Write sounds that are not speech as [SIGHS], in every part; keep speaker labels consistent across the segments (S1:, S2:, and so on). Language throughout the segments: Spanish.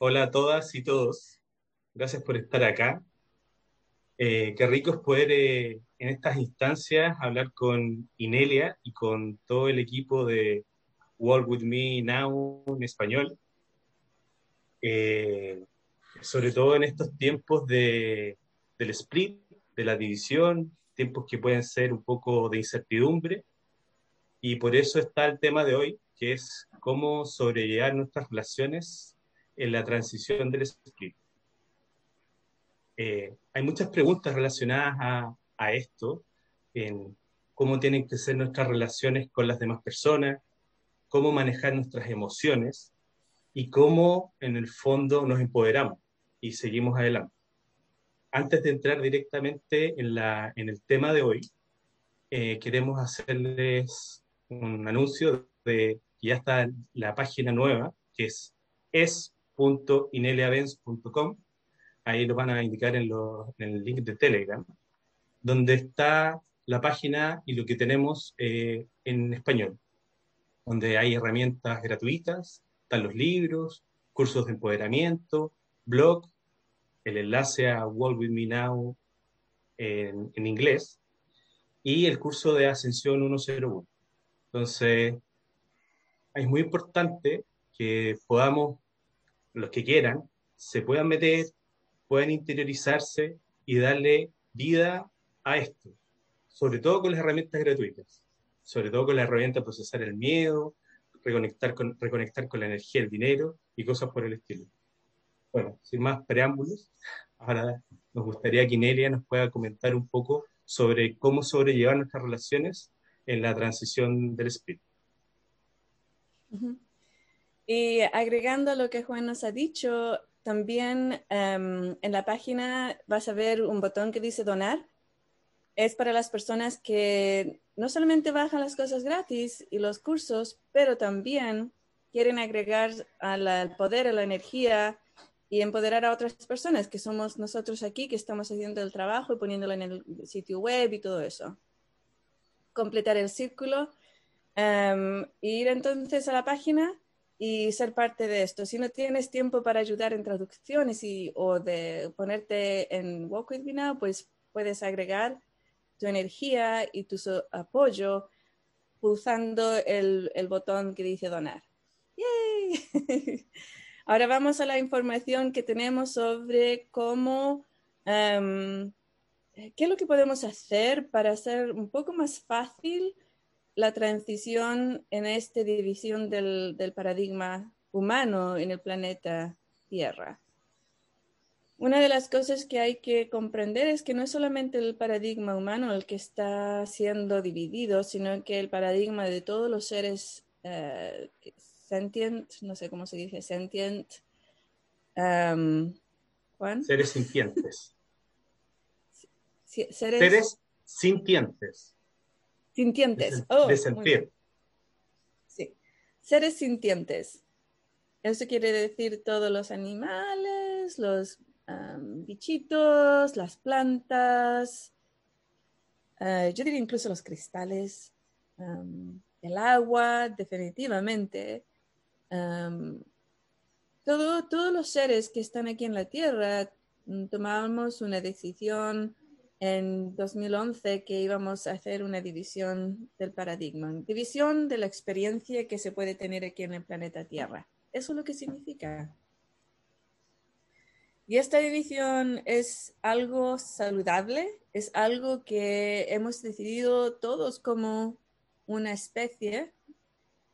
S1: Hola a todas y todos. Gracias por estar acá. Eh, qué rico es poder eh, en estas instancias hablar con Inelia y con todo el equipo de Walk With Me Now en español. Eh, sobre todo en estos tiempos de, del split, de la división, tiempos que pueden ser un poco de incertidumbre. Y por eso está el tema de hoy, que es cómo sobrellevar nuestras relaciones en la transición del split. Eh, hay muchas preguntas relacionadas a, a, esto, en cómo tienen que ser nuestras relaciones con las demás personas, cómo manejar nuestras emociones y cómo en el fondo nos empoderamos y seguimos adelante. Antes de entrar directamente en, la, en el tema de hoy, eh, queremos hacerles un anuncio de que ya está la página nueva, que es es.ineliavens.com. Ahí lo van a indicar en, lo, en, el link de Telegram, donde está la página y lo que tenemos eh, en español, donde hay herramientas gratuitas están los libros, cursos de empoderamiento, blog, el enlace a Walk With Me Now en, en inglés y el curso de Ascensión 101. Entonces, es muy importante que podamos, los que quieran, se puedan meter, puedan interiorizarse y darle vida a esto, sobre todo con las herramientas gratuitas, sobre todo con la herramienta de procesar el miedo, reconectar con, reconectar con la energía, el dinero y cosas por el estilo. Bueno, sin más preámbulos, ahora nos gustaría que Inelia nos pueda comentar un poco sobre cómo sobrellevar nuestras relaciones en la transición del espíritu.
S2: Y agregando lo que Juan nos ha dicho, también um, en la página vas a ver un botón que dice donar. Es para las personas que no solamente bajan las cosas gratis y los cursos, pero también quieren agregar al poder, a la energía y empoderar a otras personas, que somos nosotros aquí, que estamos haciendo el trabajo y poniéndolo en el sitio web y todo eso. Completar el círculo, um, ir entonces a la página y ser parte de esto. Si no tienes tiempo para ayudar en traducciones y, o de ponerte en Walk With Me Now, pues puedes agregar tu energía y tu apoyo pulsando el, botón que dice donar. ¡Yay! [LAUGHS] Ahora vamos a la información que tenemos sobre cómo, um, qué es lo que podemos hacer para hacer un poco más fácil la transición en esta división del, del paradigma humano en el planeta Tierra. Una de las cosas que hay que comprender es que no es solamente el paradigma humano el que está siendo dividido, sino que el paradigma de todos los seres uh, sentient, no sé cómo se dice, sentient, um,
S1: Juan. Seres sintientes.
S2: seres,
S1: seres, sintientes.
S2: Sintientes.
S1: De,
S2: oh,
S1: de sentir.
S2: Sí. Seres sintientes. Eso quiere decir todos los animales, los um, bichitos, las plantas, uh, yo diría incluso los cristales, um, el agua, definitivamente. Um, todo, todos los seres que están aquí en la Tierra mm, tomamos una decisión en 2011 que íbamos a hacer una división del paradigma, división de la experiencia que se puede tener aquí en el planeta Tierra. Eso es lo que significa. Y esta división es algo saludable, es algo que hemos decidido todos como una especie,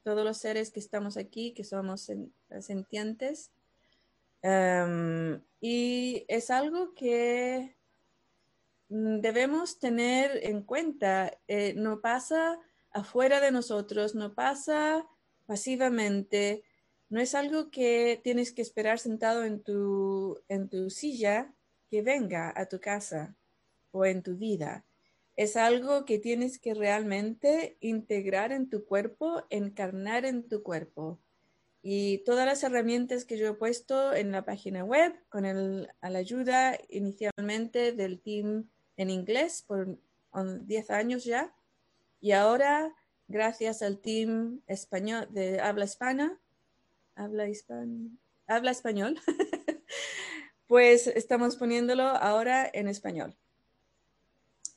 S2: todos los seres que estamos aquí, que somos sentientes. Um, y es algo que debemos tener en cuenta. Eh, no pasa afuera de nosotros, no pasa pasivamente, no es algo que tienes que esperar sentado en tu, en tu silla que venga a tu casa o en tu vida. Es algo que tienes que realmente integrar en tu cuerpo, encarnar en tu cuerpo. Y todas las herramientas que yo he puesto en la página web, con el, a la ayuda inicialmente del team en inglés por 10 años ya, y ahora gracias al team español de habla hispana, habla hispana, habla español, [LAUGHS] pues estamos poniéndolo ahora en español.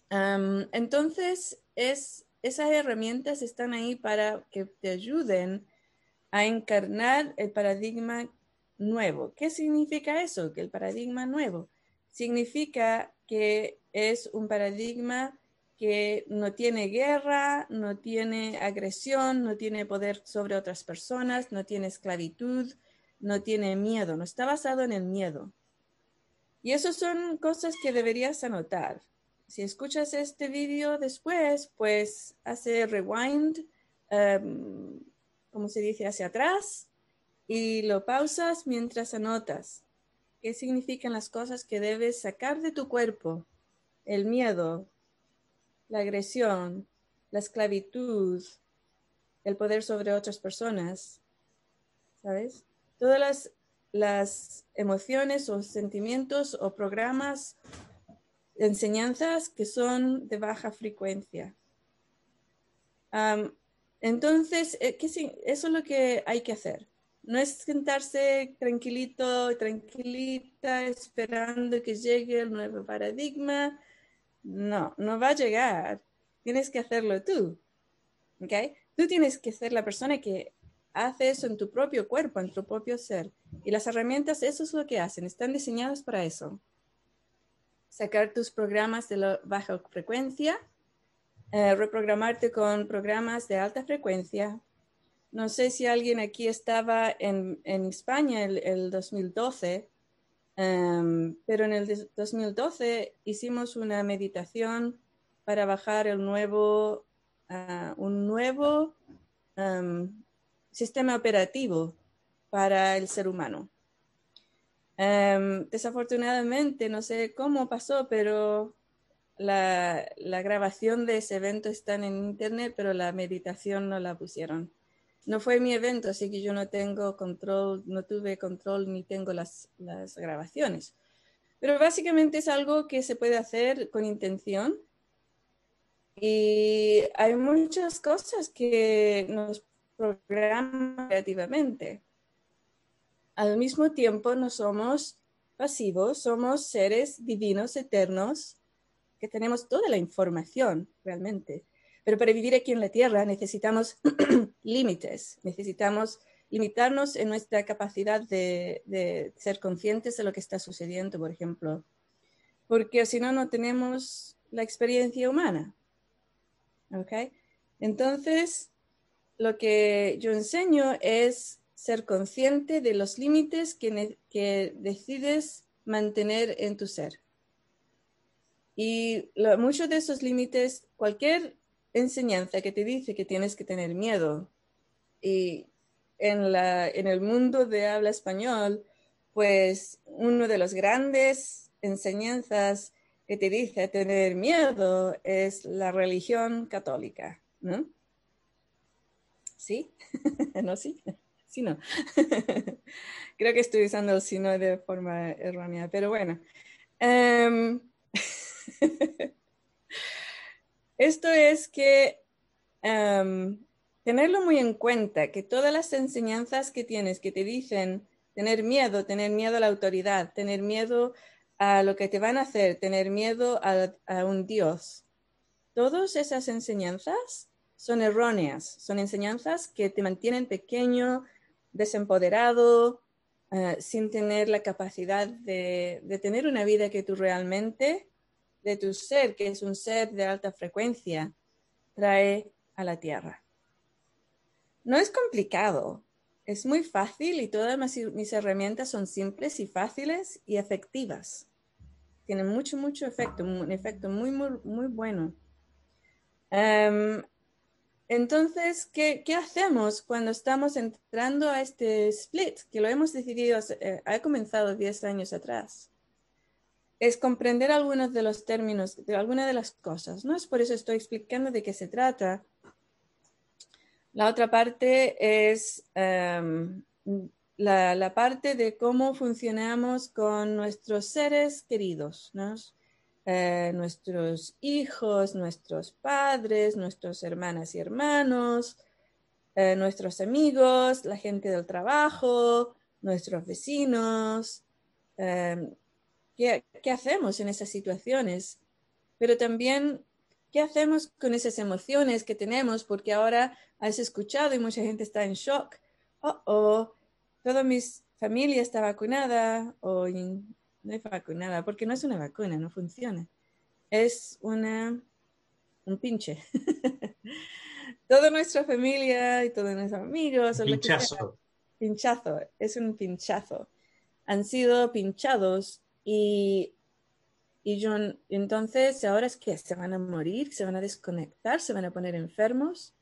S2: entonces, es, esas herramientas están ahí para que te ayuden a encarnar el paradigma nuevo. ¿Qué significa eso? Que el paradigma nuevo significa que es un paradigma que no tiene guerra, no tiene agresión, no tiene poder sobre otras personas, no tiene esclavitud, no tiene miedo, no está basado en el miedo. Y eso son cosas que deberías anotar. Si escuchas este vídeo después, pues hace rewind, um, como se dice, hacia atrás y lo pausas mientras anotas. ¿Qué significan las cosas que debes sacar de tu cuerpo? El miedo, la agresión, la esclavitud, el poder sobre otras personas, ¿sabes? Todas las, emociones o sentimientos o programas, enseñanzas que son de baja frecuencia. entonces, eh, eso es lo que hay que hacer. No es sentarse tranquilito, tranquilita, esperando que llegue el nuevo paradigma no, no va a llegar. Tienes que hacerlo tú. ¿Ok? Tú tienes que ser la persona que hace eso en tu propio cuerpo, en tu propio ser. Y las herramientas, eso es lo que hacen. Están diseñadas para eso. Sacar tus programas de baja frecuencia, eh, reprogramarte con programas de alta frecuencia. No sé si alguien aquí estaba en, España el, el 2012 Em, pero en el 2012 hicimos una meditación para bajar el nuevo, ah, un nuevo em, sistema operativo para el ser humano. Em, desafortunadamente, no sé cómo pasó, pero la, la, grabación de ese evento está en internet, pero la meditación no la pusieron no fue mi evento, así que yo no tengo control, no tuve control ni tengo las, grabaciones. Pero básicamente es algo que se puede hacer con intención y hay muchas cosas que nos programan creativamente. Al mismo tiempo no somos pasivos, somos seres divinos, eternos, que tenemos toda la información realmente. Pero para vivir aquí en la Tierra necesitamos [CLEARS THROAT] límites, necesitamos limitarnos en nuestra capacidad de, ser conscientes de lo que está sucediendo, por ejemplo, porque si no, no tenemos la experiencia humana. ¿Ok? Entonces, lo que yo enseño es ser consciente de los límites que, que decides mantener en tu ser. Y muchos de esos límites, cualquier enseñanza que te dice que tienes que tener miedo. Y en, la, en el mundo de habla español, pues uno de los grandes enseñanzas que te dice tener miedo es la religión católica, ¿no? ¿Sí? [LAUGHS] ¿No sí? Sí, no. [LAUGHS] Creo que estoy usando el sí de forma errónea, pero bueno. Em, [LAUGHS] Esto es que em, tenerlo muy en cuenta, que todas las enseñanzas que tienes que te dicen tener miedo, tener miedo a la autoridad, tener miedo a lo que te van a hacer, tener miedo a, un Dios, todas esas enseñanzas son erróneas, son enseñanzas que te mantienen pequeño, desempoderado, eh, sin tener la capacidad de, de, tener una vida que tú realmente de tu ser, que es un ser de alta frecuencia, trae a la Tierra. No es complicado, es muy fácil y todas mis herramientas son simples y fáciles y efectivas. Tienen mucho, mucho efecto, un efecto muy, muy, muy bueno. Em, entonces, ¿qué, ¿qué, hacemos cuando estamos entrando a este split? Que lo hemos decidido, eh, ha comenzado 10 años atrás es comprender algunos de los términos, de algunas de las cosas, ¿no? Es por eso estoy explicando de qué se trata. La otra parte es em, la, parte de cómo funcionamos con nuestros seres queridos, ¿no? Eh, nuestros hijos, nuestros padres, nuestros hermanas y hermanos, eh, nuestros amigos, la gente del trabajo, nuestros vecinos, em, ¿qué, ¿qué hacemos en esas situaciones? Pero también, ¿qué hacemos con esas emociones que tenemos? Porque ahora has escuchado y mucha gente está en shock. Oh, oh, toda mi familia está vacunada o no es vacunada, porque no es una vacuna, no funciona. Es una, un pinche. [LAUGHS] toda nuestra familia y todos nuestros amigos.
S1: Pinchazo.
S2: Pinchazo, es un pinchazo. Han sido pinchados y, y yo, entonces, ahora es que se van a morir, se van a desconectar, se van a poner enfermos.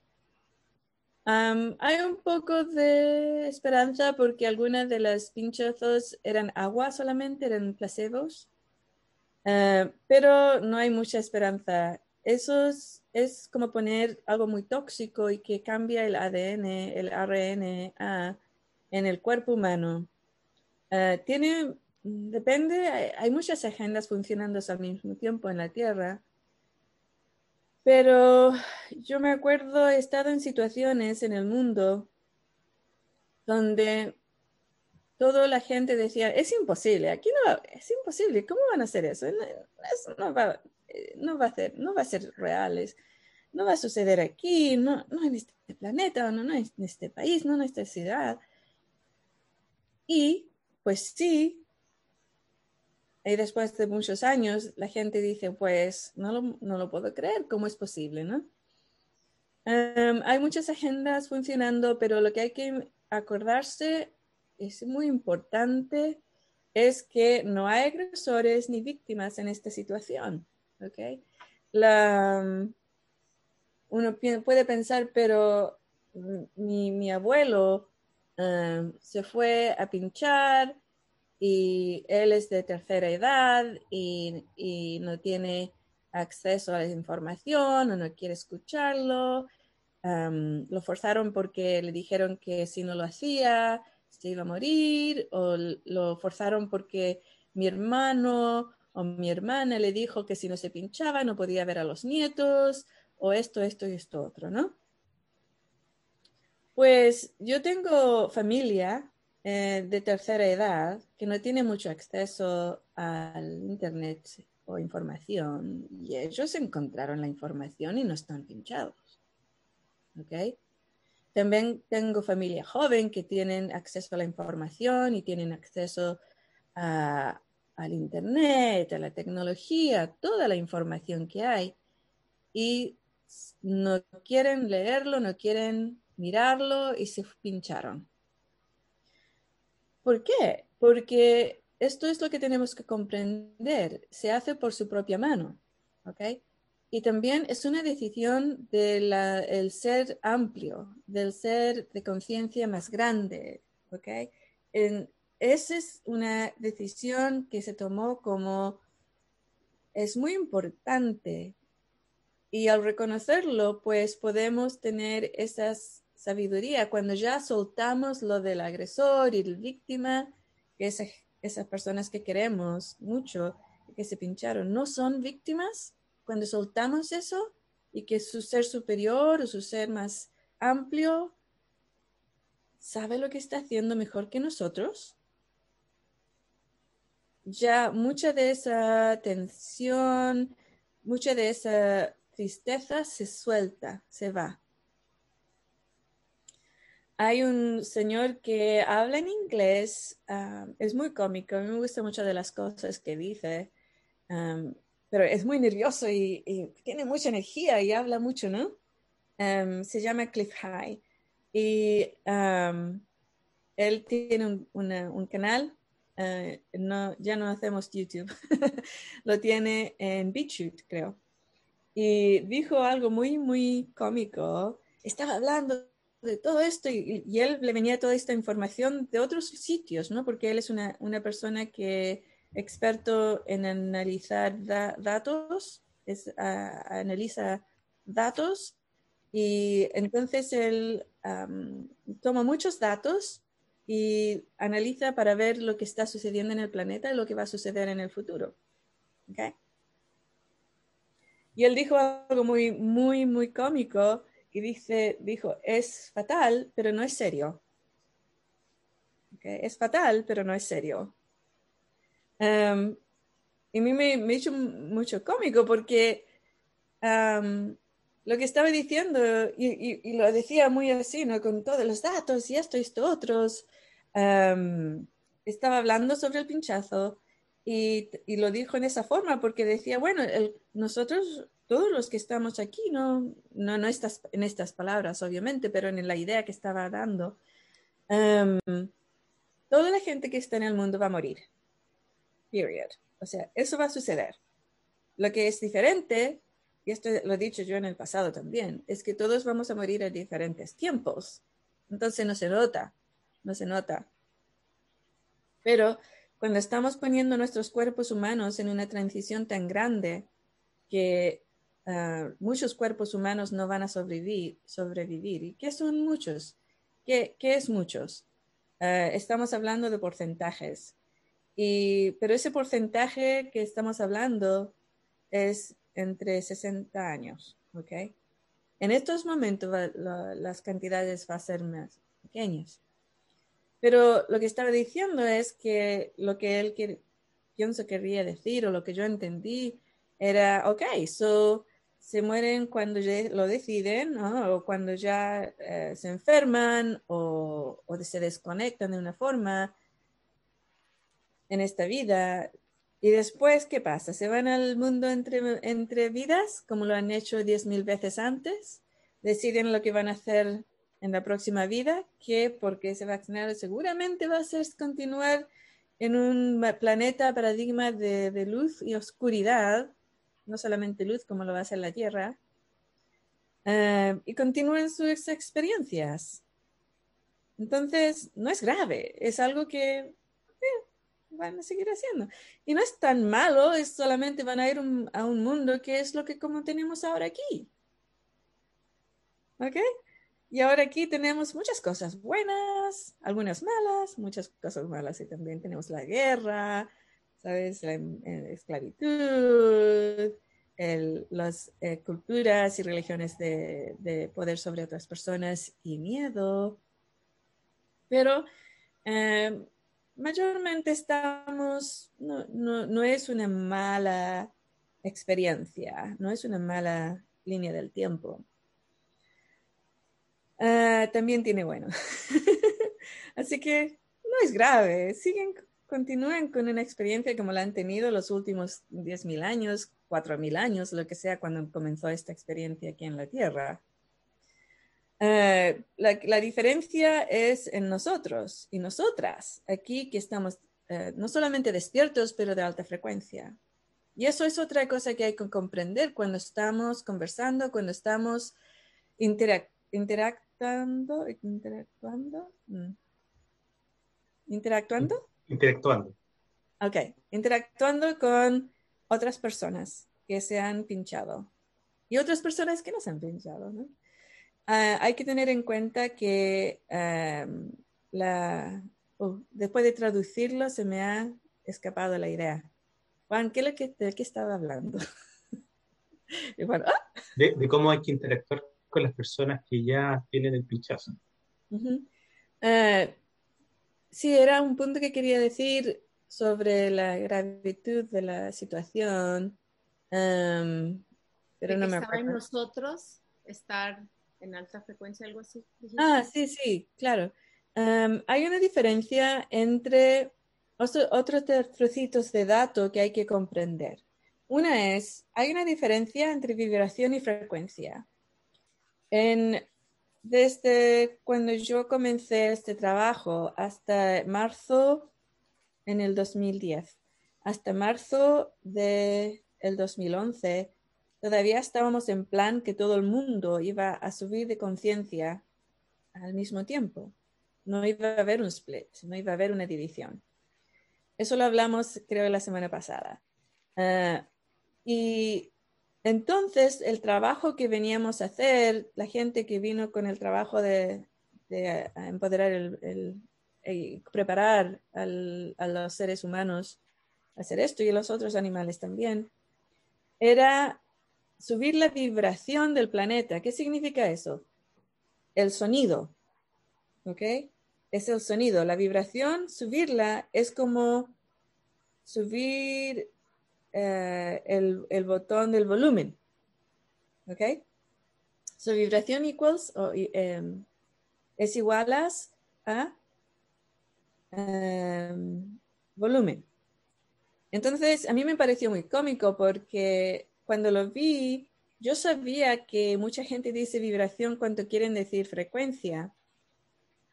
S2: hay un poco de esperanza porque algunas de las pinchazos eran agua solamente, eran placebos, eh, pero no hay mucha esperanza. Eso es, como poner algo muy tóxico y que cambia el ADN, el RNA en el cuerpo humano. Eh, tiene, depende, hay, muchas agendas funcionando al mismo tiempo en la Tierra, pero yo me acuerdo, he estado en situaciones en el mundo donde toda la gente decía, es imposible, aquí no, es imposible, ¿cómo van a hacer eso? eso no va, eh, no va a ser, no va a ser reales, no va a suceder aquí, no, no en este planeta, no, no en este país, no en esta ciudad. Y pues sí, y después de muchos años la gente dice, pues no lo, no lo puedo creer, ¿cómo es posible? ¿no? Em, hay muchas agendas funcionando, pero lo que hay que acordarse es muy importante, es que no hay agresores ni víctimas en esta situación. ¿okay? Mm, uno puede pensar, pero mi, mi abuelo um, se fue a pinchar y él es de tercera edad y, no tiene acceso a la información o no quiere escucharlo. Lo forzaron porque le dijeron que si no lo hacía se iba a morir o lo forzaron porque mi hermano o mi hermana le dijo que si no se pinchaba no podía ver a los nietos, o esto, esto y esto otro, ¿no? Pues yo tengo familia eh, de tercera edad que no tiene mucho acceso al Internet o información y ellos encontraron la información y no están pinchados. ¿Ok? También tengo familia joven que tienen acceso a la información y tienen acceso a, al Internet, a la tecnología, toda la información que hay y no quieren leerlo, no quieren mirarlo y se pincharon. ¿Por qué? Porque esto es lo que tenemos que comprender. Se hace por su propia mano. ¿ok? Y también es una decisión del ser amplio, del ser de conciencia más grande. ¿ok? En, esa es una decisión que se tomó como es muy importante y al reconocerlo, pues podemos tener esa sabiduría cuando ya soltamos lo del agresor y la víctima, que esas personas que queremos mucho, que se pincharon, no son víctimas, cuando soltamos eso y que su ser superior o su ser más amplio sabe lo que está haciendo mejor que nosotros, ya mucha de esa tensión, mucha de esa tristeza se suelta, se va. Hay un señor que habla en inglés, ah, es muy cómico, a mí me gusta mucho de las cosas que dice, pero es muy nervioso y, tiene mucha energía y habla mucho, ¿no? se llama Cliff High y él tiene un canal eh, no, ya no hacemos YouTube, [LAUGHS] lo tiene en BitChute, creo. Y dijo algo muy, muy cómico. Estaba hablando de todo esto y, él le venía toda esta información de otros sitios, ¿no? Porque él es una, una persona que experto en analizar datos, es, analiza datos y entonces él toma muchos datos y analiza para ver lo que está sucediendo en el planeta y lo que va a suceder en el futuro. Y él dijo algo muy, muy, muy cómico y dice, dijo, es fatal, pero no es serio. Es fatal, pero no es serio. Um, y a mí me, me hecho mucho cómico porque um, lo que estaba diciendo, y, lo decía muy así, ¿no? Con todos los datos y esto y esto otros, um, estaba hablando sobre el pinchazo y, lo dijo en esa forma porque decía, bueno, nosotros, todos los que estamos aquí, no, no, no estas, en estas palabras, obviamente, pero en la idea que estaba dando, toda la gente que está en el mundo va a morir. Period. O sea, eso va a suceder. Lo que es diferente, y esto lo he dicho yo en el pasado también, es que todos vamos a morir en diferentes tiempos. Entonces no se nota, no se nota. Pero cuando estamos poniendo nuestros cuerpos humanos en una transición tan grande que ah, muchos cuerpos humanos no van a sobrevivir, sobrevivir. ¿Y qué son muchos? ¿Qué, qué es muchos? Ah, estamos hablando de porcentajes. Y, pero ese porcentaje que estamos hablando es entre 60 años, ¿ok? En estos momentos las cantidades van a ser más pequeñas. Pero lo que estaba diciendo es que lo que él que, pienso quería decir o lo que yo entendí era, ok, so se mueren cuando ya lo deciden o cuando ya eh, se enferman o, se desconectan de una forma en esta vida. Y después, ¿qué pasa? ¿Se van al mundo entre, vidas, como lo han hecho diez mil veces antes? ¿Deciden lo que van a hacer en la próxima vida? Que porque se vacunaron seguramente va a ser continuar en un planeta paradigma de luz y oscuridad, no solamente luz como lo va a hacer la Tierra, eh, y continúen sus experiencias. Entonces, no es grave, es algo que van a seguir haciendo. Y no es tan malo, es solamente van a ir a un mundo que es lo que como tenemos ahora aquí. ¿Ok? Y ahora aquí tenemos muchas cosas buenas, algunas malas, muchas cosas malas y también tenemos la guerra, ¿sabes? La, eh, esclavitud, las eh, culturas y religiones de, de, poder sobre otras personas y miedo. Pero eh, mayormente estamos, no, no, no, es una mala experiencia, no es una mala línea del tiempo. Ah, también tiene bueno. [LAUGHS] Así que no es grave, siguen, continúen con una experiencia como la han tenido los últimos 10.000 años, 4.000 años, lo que sea, cuando comenzó esta experiencia aquí en la Tierra. Eh, la, diferencia es en nosotros y nosotras, aquí que estamos eh, no solamente despiertos, pero de alta frecuencia. Y eso es otra cosa que hay que comprender cuando estamos conversando, cuando estamos interactuando, interactuando, mm. interactuando.
S1: Interactuando.
S2: Ok, interactuando con otras personas que se han pinchado y otras personas que no se han pinchado, ¿no? Ah, hay que tener en cuenta que la, oh, después de traducirlo se me ha escapado la idea. Juan, ¿qué es lo que, ¿de qué estaba hablando? [LAUGHS]
S1: ¡ah! de, cómo hay que interactuar con las personas que ya tienen el pinchazo.
S2: Sí, era un punto que quería decir sobre la gravitud de la situación, pero no me acuerdo.
S3: nosotros estar en alta frecuencia, algo así.
S2: Ah, sí, sí, claro. hay una diferencia entre otros trocitos de datos que hay que comprender. Una es, hay una diferencia entre vibración y frecuencia. En, desde cuando yo comencé este trabajo hasta marzo en el 2010, hasta marzo del de 2011, todavía estábamos en plan que todo el mundo iba a subir de conciencia al mismo tiempo. No iba a haber un split, no iba a haber una división. Eso lo hablamos, creo, la semana pasada. Ah, y entonces, el trabajo que veníamos a hacer, la gente que vino con el trabajo de, empoderar el, el, preparar a los seres humanos a hacer esto y a los otros animales también, era subir la vibración del planeta. ¿Qué significa eso? El sonido. ¿Ok? es el sonido. La vibración, subirla es como subir eh, el, el, botón del volumen. ¿Ok? Su vibración equals em, es igual a em, volumen. Entonces, a mí me pareció muy cómico porque cuando lo vi, yo sabía que mucha gente dice vibración cuando quieren decir frecuencia,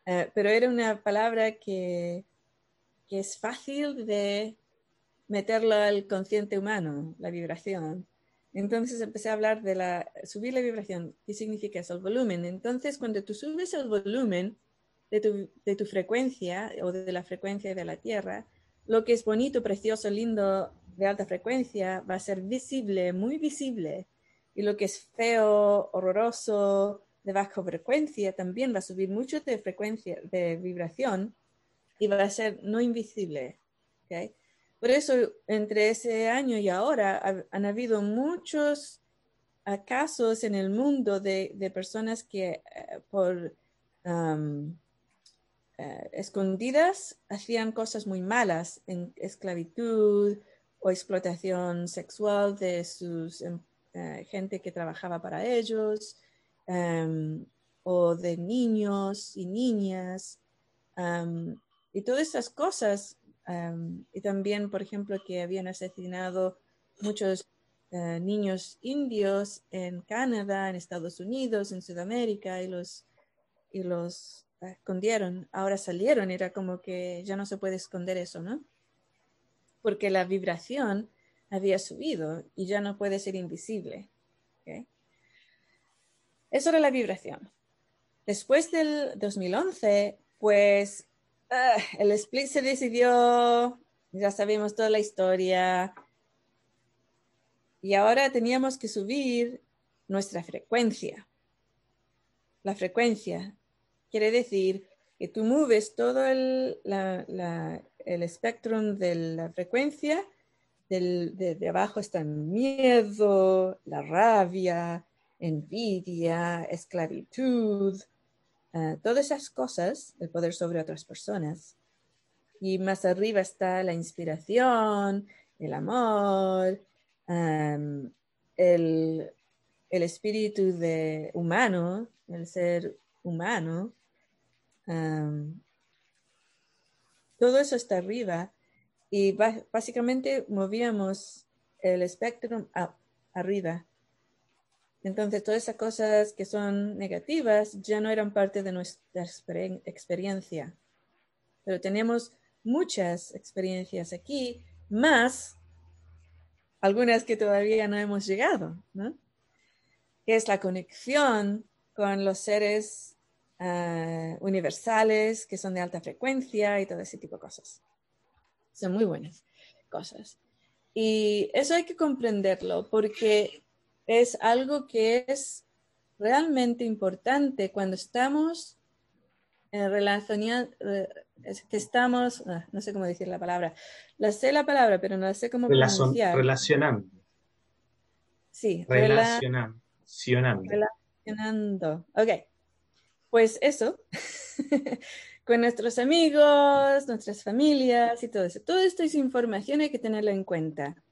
S2: eh, pero era una palabra que, que es fácil de meterlo al consciente humano, la vibración. Entonces empecé a hablar de la, subir la vibración. ¿Qué significa eso? El volumen. Entonces, cuando tú subes el volumen de tu, de tu frecuencia o de la frecuencia de la Tierra, lo que es bonito, precioso, lindo, de alta frecuencia, va a ser visible, muy visible. Y lo que es feo, horroroso, de baja frecuencia, también va a subir mucho de frecuencia, de vibración, y va a ser no invisible. ¿okay? Por eso, entre ese año y ahora, han habido muchos casos en el mundo de, personas que eh, por eh, escondidas hacían cosas muy malas en esclavitud o explotación sexual de sus em, eh, gente que trabajaba para ellos em, o de niños y niñas y todas esas cosas y también, por ejemplo, que habían asesinado muchos eh, niños indios en Canadá, en Estados Unidos, en Sudamérica, y los, y los escondieron. Ahora salieron, era como que ya no se puede esconder eso, ¿no? Porque la vibración había subido y ya no puede ser invisible. Eso era la vibración. Después del 2011, pues Ah, el split se decidió, ya sabemos toda la historia. Y ahora teníamos que subir nuestra frecuencia. La frecuencia quiere decir que tú mueves todo el, el espectro de la frecuencia. de, abajo está el miedo, la rabia, envidia, esclavitud, Ah, todas esas cosas, el poder sobre otras personas. Y más arriba está la inspiración, el amor, el, espíritu de humano, el ser humano. todo eso está arriba y básicamente movíamos el espectro arriba entonces, todas esas cosas que son negativas ya no eran parte de nuestra experiencia. Pero tenemos muchas experiencias aquí, más algunas que todavía no hemos llegado, ¿no? Que es la conexión con los seres ah, universales que son de alta frecuencia y todo ese tipo de cosas. Son muy buenas cosas. Y eso hay que comprenderlo porque es algo que es realmente importante cuando estamos en relación, que estamos, ah, no sé cómo decir la palabra, la sé la palabra, pero no sé cómo pronunciar.
S1: Relacionando.
S2: Sí,
S1: relacionando.
S2: Relacionando. Ok, pues eso, [LAUGHS] con nuestros amigos, nuestras familias y todo eso. Todo esto es información, hay que tenerlo en cuenta.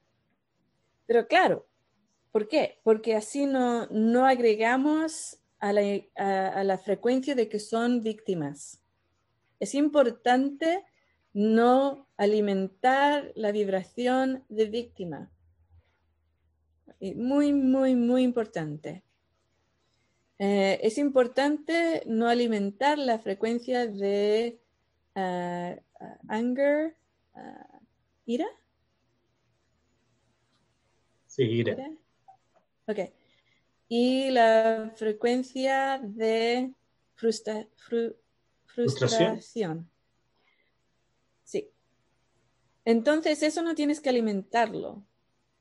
S2: Pero claro, ¿Por qué? Porque así no, no agregamos a la, a, la, frecuencia de que son víctimas. Es importante no alimentar la vibración de víctima. Muy, muy, muy importante. Eh, es importante no alimentar la frecuencia de uh, anger, uh, ira.
S1: Sí, ira.
S2: Ok. Y la frecuencia de frustración. Sí. Entonces, eso no tienes que alimentarlo.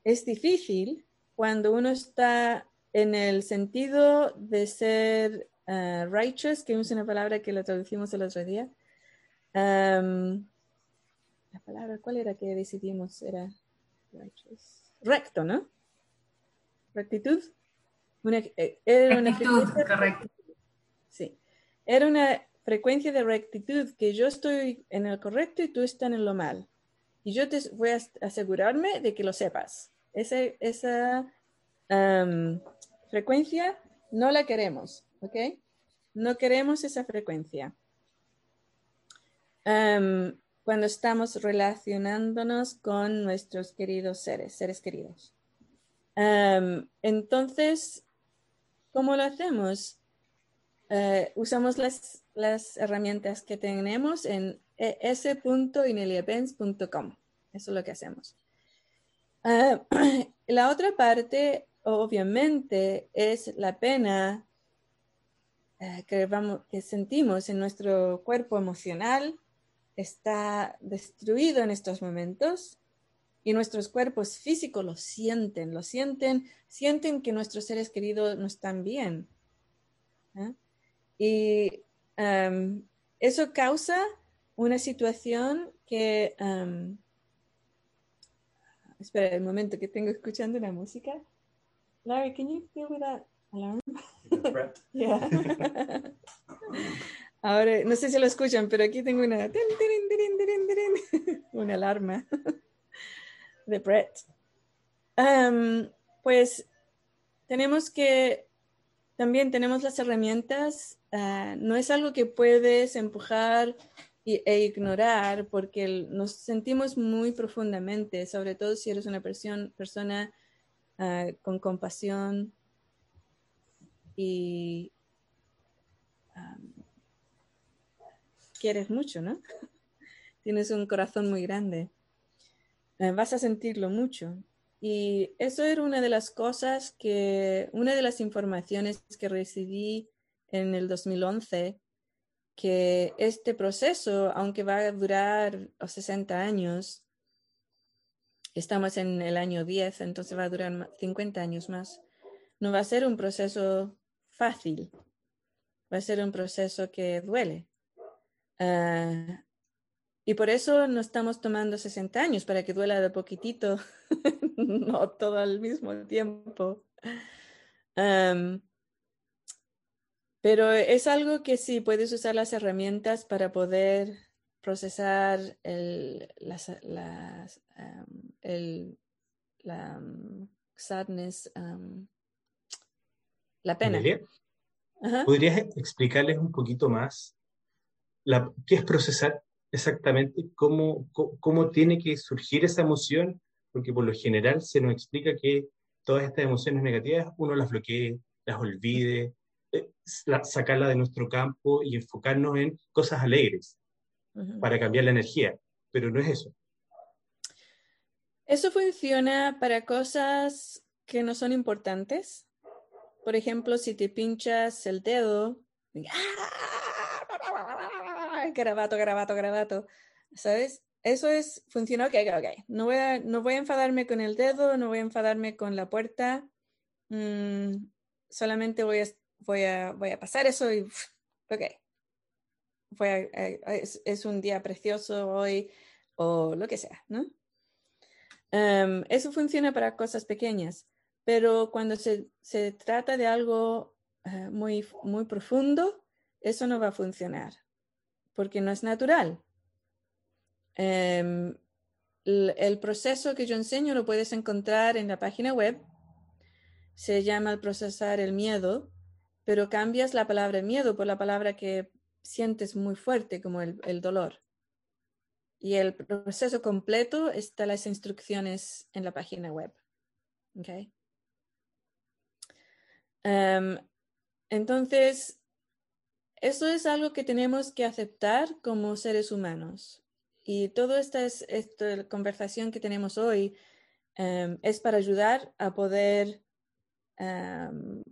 S2: Es difícil cuando uno está en el sentido de ser uh, righteous, que es una palabra que la traducimos el otro día. Um, la palabra, ¿cuál era que decidimos? Era righteous. Recto, ¿no? Rectitud. Una, eh, era una
S4: rectitud, correcto.
S2: Sí. Era una frecuencia de rectitud, que yo estoy en el correcto y tú estás en lo mal. Y yo te voy a asegurarme de que lo sepas. Esa, esa um, frecuencia no la queremos, ¿ok? No queremos esa frecuencia. Um, cuando estamos relacionándonos con nuestros queridos seres, seres queridos. Um, entonces, ¿cómo lo hacemos? Uh, usamos las, herramientas que tenemos en s.ineliabenz.com. Eso es lo que hacemos. Uh, [CLEARS THROAT] la otra parte, obviamente, es la pena vamos, que sentimos en nuestro cuerpo emocional, está destruido en estos momentos y nuestros cuerpos físicos lo sienten, lo sienten, sienten que nuestros seres queridos no están bien. ¿eh? Y um, eso causa una situación que... Um, espera un momento que tengo escuchando la música. Larry, can you deal with that alarm? [LAUGHS] yeah. [LAUGHS] Ahora, no sé si lo escuchan, pero aquí tengo una, [LAUGHS] una alarma de Brett. Um, pues tenemos que, también tenemos las herramientas, uh, no es algo que puedes empujar y, e ignorar porque nos sentimos muy profundamente, sobre todo si eres una persona, persona uh, con compasión y quieres mucho, ¿no? [LAUGHS] Tienes un corazón muy grande. Eh, vas a sentirlo mucho. Y eso era una de las cosas que, una de las informaciones que recibí en el 2011, que este proceso, aunque va a durar 60 años, estamos en el año 10, entonces va a durar 50 años más, no va a ser un proceso fácil, va a ser un proceso que duele. Uh, y por eso no estamos tomando 60 años, para que duela de poquitito, [LAUGHS] no todo al mismo tiempo. Um, pero es algo que sí puedes usar las herramientas para poder procesar el, las, las, um, el, la um, sadness, la pena.
S1: ¿Podrías explicarles un poquito más ¿qué es procesar exactamente? ¿Cómo, ¿Cómo tiene que surgir esa emoción? Porque por lo general se nos explica que todas estas emociones negativas uno las bloquee, las olvide, eh, sacarlas de nuestro campo y enfocarnos en cosas alegres para cambiar la energía, pero no es eso.
S2: Eso funciona para cosas que no son importantes. Por ejemplo, si te pinchas el dedo, [LAUGHS] garabato, garabato, garabato, ¿sabes? Eso es, funciona, ok, ok, no voy, a, no voy a enfadarme con el dedo, no voy a enfadarme con la puerta, mm, solamente voy a, voy, a, voy a pasar eso y, ok, es, un día precioso hoy o lo que sea, ¿no? Em, eso funciona para cosas pequeñas, pero cuando se, se trata de algo eh, muy, muy profundo, eso no va a funcionar porque no es natural. Em, el, proceso que yo enseño lo puedes encontrar en la página web. Se llama el procesar el miedo, pero cambias la palabra miedo por la palabra que sientes muy fuerte, como el, dolor. Y el proceso completo está las instrucciones en la página web. Okay. Em, entonces, eso es algo que tenemos que aceptar como seres humanos. Y toda esta, esta conversación que tenemos hoy em, es para ayudar a poder em,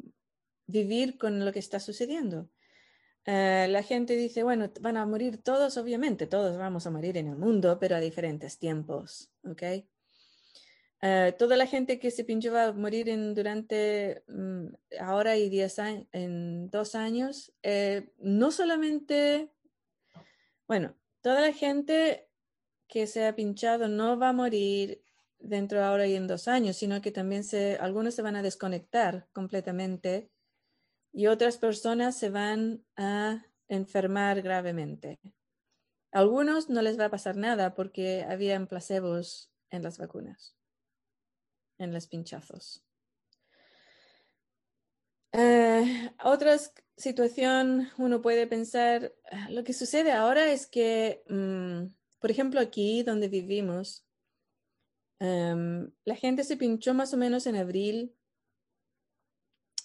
S2: vivir con lo que está sucediendo. Eh, la gente dice, bueno, van a morir todos, obviamente, todos vamos a morir en el mundo, pero a diferentes tiempos, ¿ok? Eh, toda la gente que se pinchó va a morir en, durante mm, ahora y diez años, en dos años, eh, no solamente, bueno, toda la gente que se ha pinchado no va a morir dentro de ahora y en dos años, sino que también se, algunos se van a desconectar completamente y otras personas se van a enfermar gravemente. A algunos no les va a pasar nada porque habían placebos en las vacunas, en los pinchazos. Eh, otra situación, uno puede pensar, ah, lo que sucede ahora es que, mm, por ejemplo, aquí donde vivimos, em, la gente se pinchó más o menos en abril,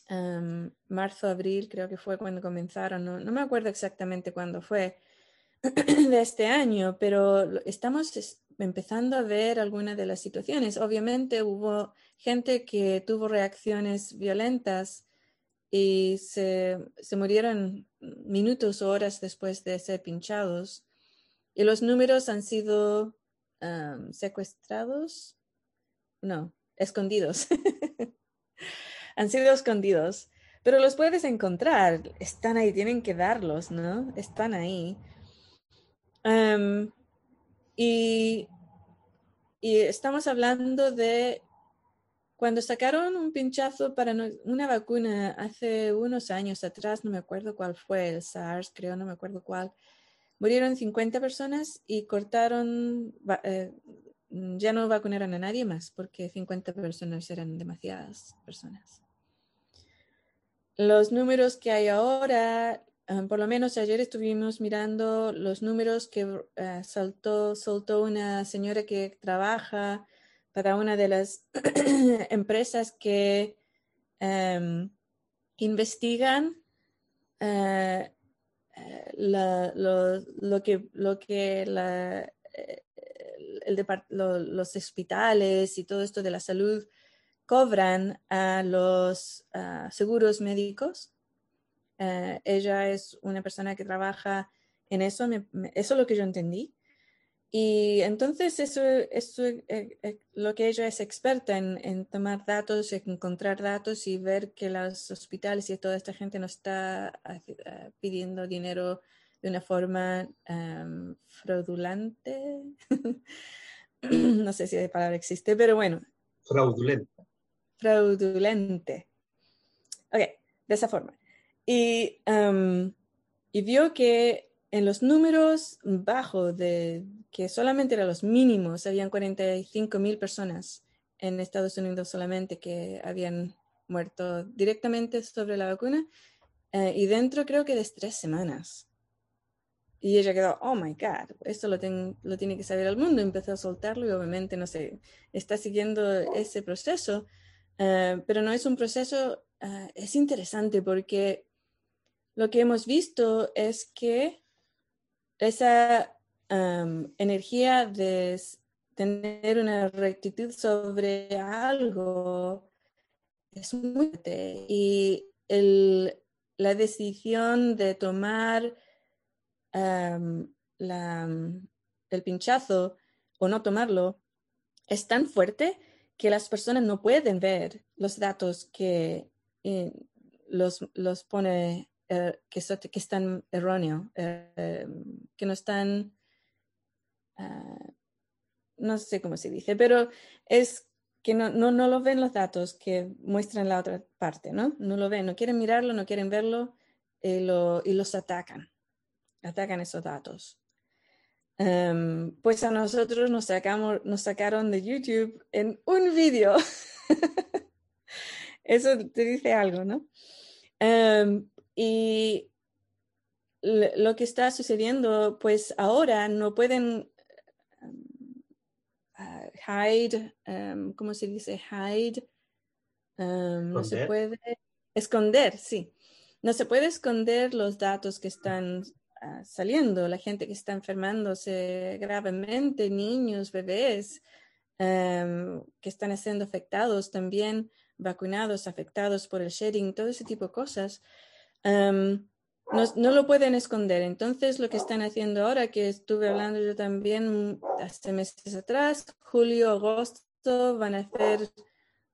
S2: em, marzo, abril, creo que fue cuando comenzaron, no me acuerdo exactamente cuándo fue [CLEARS THROAT] de este año, pero estamos empezando a ver algunas de las situaciones. Obviamente hubo gente que tuvo reacciones violentas y se, murieron minutos o horas después de ser pinchados. Y los números han sido secuestrados, no, escondidos. [LAUGHS] han sido escondidos, pero los puedes encontrar, están ahí, tienen que darlos, ¿no? Están ahí. y, y estamos hablando de cuando sacaron un pinchazo para una vacuna hace unos años atrás, no me acuerdo cuál fue, el SARS, creo, no me acuerdo cuál, murieron 50 personas y cortaron, eh, ya no vacunaron a nadie más porque 50 personas eran demasiadas personas. Los números que hay ahora, por lo menos ayer estuvimos mirando los números que eh, saltó, soltó una señora que trabaja para una de las [CLEARS THROAT] empresas que em, investigan eh, eh, lo, que, lo que eh, los hospitales y todo esto de la salud cobran a los seguros médicos. Ella es una persona que trabaja en eso, eso es lo que yo entendí. Y entonces eso, es eh, eh, lo que ella es experta en, tomar datos, encontrar datos y ver que los hospitales y toda esta gente no está eh, pidiendo dinero de una forma fraudulente. [LAUGHS] no sé si la palabra existe, pero bueno.
S1: Fraudulente.
S2: Fraudulente. Ok, de esa forma. Y, y vio que en los números bajos de que solamente eran los mínimos, habían 45 mil personas en Estados Unidos solamente que habían muerto directamente sobre la vacuna eh, y dentro creo que de tres semanas. Y ella quedó, oh my God, esto lo, lo tiene que saber el mundo. Empezó a soltarlo y obviamente, no sé, está siguiendo ese proceso, eh, pero no es un proceso, eh, es interesante porque lo que hemos visto es que esa energía de tener una rectitud sobre algo es muy fuerte y la decisión de tomar el pinchazo o no tomarlo es tan fuerte que las personas no pueden ver los datos que eh, los, los pone eh, que, que, están erróneos, eh, que no están, ah, no sé cómo se dice, pero es que no, no, no, lo ven los datos que muestran la otra parte, ¿no? No lo ven, no quieren mirarlo, no quieren verlo y, lo, y los atacan, atacan esos datos. Em, pues a nosotros nos, sacamos, nos sacaron de YouTube en un vídeo. [LAUGHS] Eso te dice algo, ¿no? Um, y lo que está sucediendo, pues ahora no pueden um, hide, um, ¿cómo se dice? Hide. Um, no se puede esconder, sí. No se puede esconder los datos que están ah, saliendo, la gente que está enfermándose gravemente, niños, bebés, que están siendo afectados también, vacunados, afectados por el sharing, todo ese tipo de cosas no, lo pueden esconder. Entonces, lo que están haciendo ahora, que estuve hablando yo también hace meses atrás, julio, agosto, van a hacer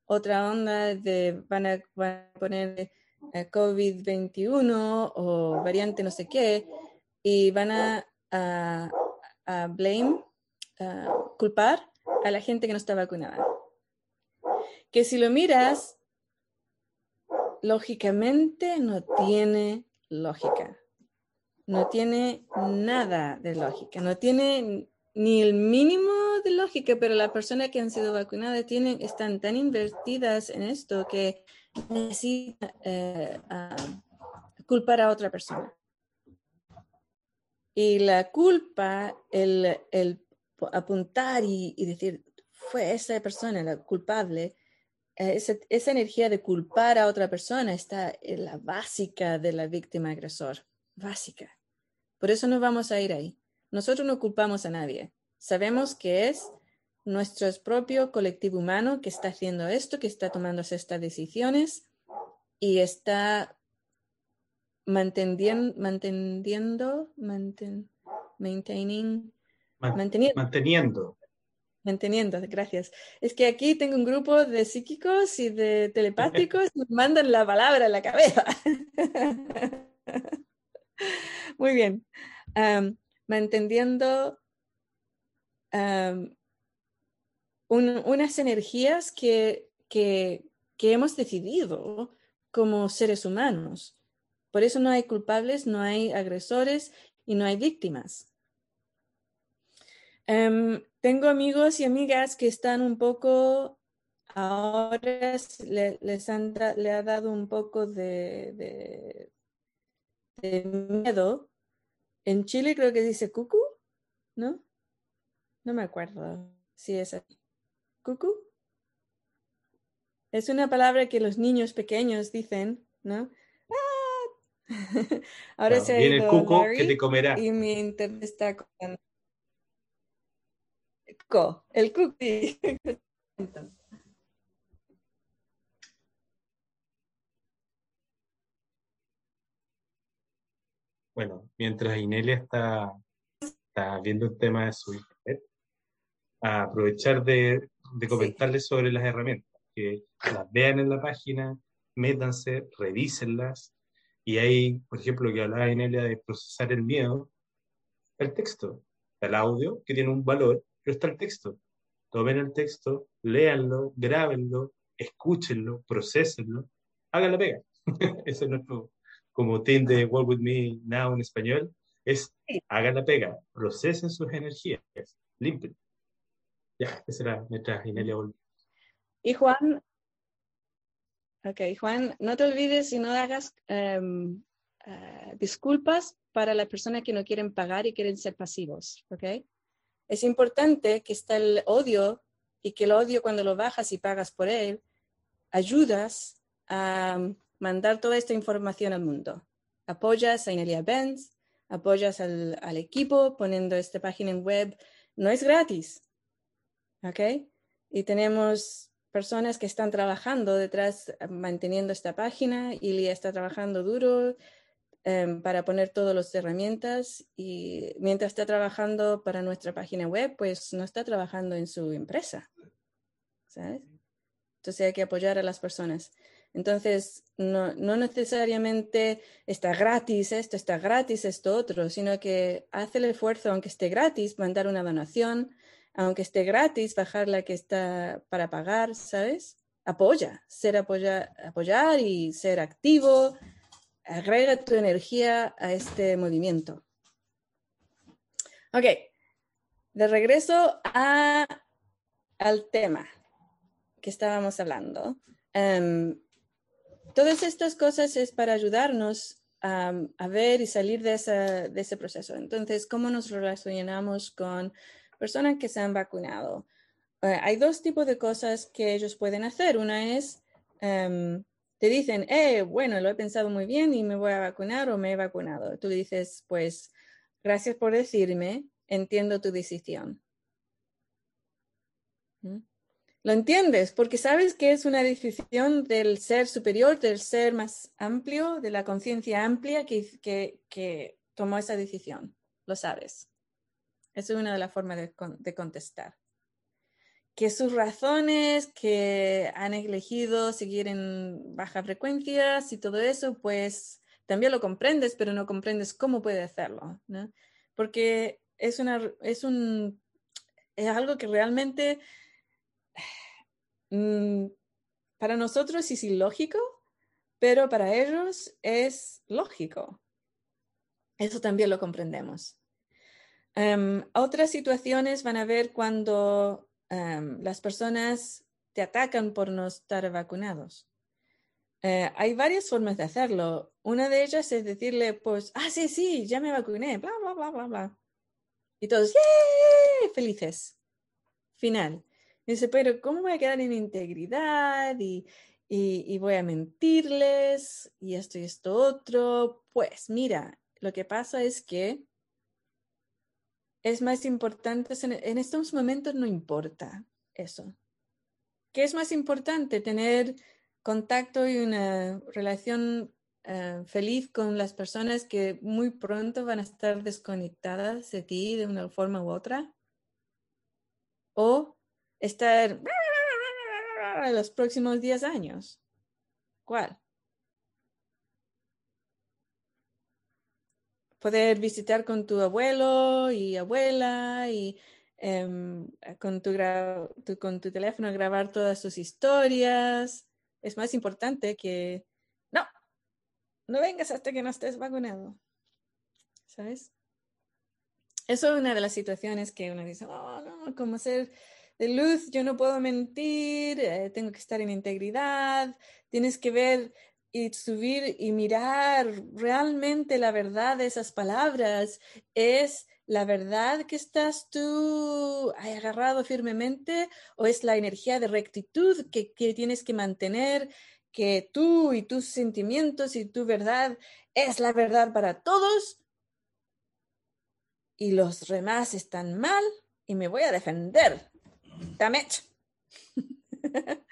S2: otra onda de, van a, poner eh, COVID-21 o variante no sé qué, y van a, a, blame, culpar a la gente que no está vacunada. Que si lo miras, lógicamente no tiene lógica. no tiene nada de lógica, no tiene ni el mínimo de lógica, pero las personas que han sido vacunadas tienen, están tan invertidas en esto que necesitan eh, culpar a otra persona. Y la culpa, el, apuntar y, decir, fue esa persona la culpable, esa, esa, energía de culpar a otra persona está en la básica de la víctima agresor, básica. Por eso no vamos a ir ahí. Nosotros no culpamos a nadie. Sabemos que es nuestro propio colectivo humano que está haciendo esto, que está tomando estas decisiones y está manteniendo, manteniendo, maintaining,
S1: manteniendo. Manteniendo.
S2: Manteniendo, gracias. Es que aquí tengo un grupo de psíquicos y de telepáticos y me mandan la palabra en la cabeza. [LAUGHS] Muy bien. manteniendo unas energías que, que hemos decidido como seres humanos. Por eso no hay culpables, no hay agresores y no hay víctimas. Em, tengo amigos y amigas que están un poco, ahora les han, le ha dado un poco de, de, miedo. En Chile creo que dice cucu, ¿no? No me acuerdo si es así. ¿Cucu? Es una palabra que los niños pequeños dicen, ¿no? [LAUGHS] Ahora se
S1: viene el cuco que te comerá.
S2: Y mi internet está con Co, el cookie. [LAUGHS]
S1: bueno, mientras Inelia está, está viendo el tema de su internet, a aprovechar de, de comentarles sobre las herramientas, que las vean en la página, métanse, revísenlas, y hay, por ejemplo, que hablaba Inelia de procesar el miedo, el texto, el audio, que tiene un valor, pero está el texto. Tomen el texto, léanlo, grábenlo, escúchenlo, procesenlo, hagan la pega. [LAUGHS] Ese es nuestro, como team de Work With Me Now en español, es hagan la pega, procesen sus energías, limpien. Ya, esa era nuestra Inelia
S2: Y Juan, Ok, Juan, no te olvides y no hagas em, eh, disculpas para las personas que no quieren pagar y quieren ser pasivos, ¿ok? Es importante que está el odio y que el odio cuando lo bajas y pagas por él, ayudas a mandar toda esta información al mundo. Apoyas a Inelia Benz, apoyas al, al equipo poniendo esta página en web. No es gratis, ¿ok? Y tenemos personas que están trabajando detrás, manteniendo esta página. Ili está trabajando duro em, para poner todas las herramientas y mientras está trabajando para nuestra página web, pues no está trabajando en su empresa. ¿Sabes? Entonces hay que apoyar a las personas. Entonces, no, no, necesariamente está gratis esto, está gratis esto otro, sino que hace el esfuerzo, aunque esté gratis, mandar una donación, aunque esté gratis, bajar la que está para pagar, ¿sabes? Apoya, ser apoya, apoyar y ser activo, agrega tu energía a este movimiento. Ok, de regreso al tema que estábamos hablando. Em, todas estas cosas es para ayudarnos a, ver y salir de ese proceso. Entonces, ¿cómo nos relacionamos con personas que se han vacunado. Eh, hay dos tipos de cosas que ellos pueden hacer. Una es, em, te dicen, eh, bueno, lo he pensado muy bien y me voy a vacunar o me he vacunado. Tú dices, pues, gracias por decirme, entiendo tu decisión. ¿Mm? Lo entiendes porque sabes que es una decisión del ser superior, del ser más amplio, de la conciencia amplia que, que, que tomó esa decisión. Lo sabes. Esa es una de las formas de, contestar. Que sus razones que han elegido seguir en bajas frecuencias y todo eso, pues también lo comprendes, pero no comprendes cómo puede hacerlo, ¿no? Porque es, una, es, un, es algo que realmente [SIGHS] mm, para nosotros es ilógico, pero para ellos es lógico. Eso también lo comprendemos. Em, otras situaciones van a ver cuando em, las personas te atacan por no estar vacunados. Eh, hay varias formas de hacerlo. Una de ellas es decirle, pues, ah, sí, sí, ya me vacuné, bla, bla, bla, bla, bla. Y todos, ¡yay! Felices. Final. dice, pero ¿cómo voy a quedar en integridad? Y, y, voy a mentirles, y esto y esto otro. Pues mira, lo que pasa es que es más importante, en estos momentos no importa eso. ¿Qué es más importante? Tener contacto y una relación eh, feliz con las personas que muy pronto van a estar desconectadas de ti de una forma u otra. O estar [LAUGHS] los próximos 10 años. ¿Cuál? Poder visitar con tu abuelo y abuela y em, con, tu con tu teléfono grabar todas sus historias es más importante que, no, no vengas hasta que no estés vacunado. ¿Sabes? Eso es una de las situaciones que uno dice, oh, no, como ser de luz, yo no puedo mentir, eh, tengo que estar en integridad, tienes que ver y subir y mirar realmente la verdad de esas palabras. Es la verdad que estás tú agarrado firmemente o es la energía de rectitud que, tienes que mantener, que tú y tus sentimientos y tu verdad es la verdad para todos y los demás están mal y me voy a defender. Damage. [LAUGHS]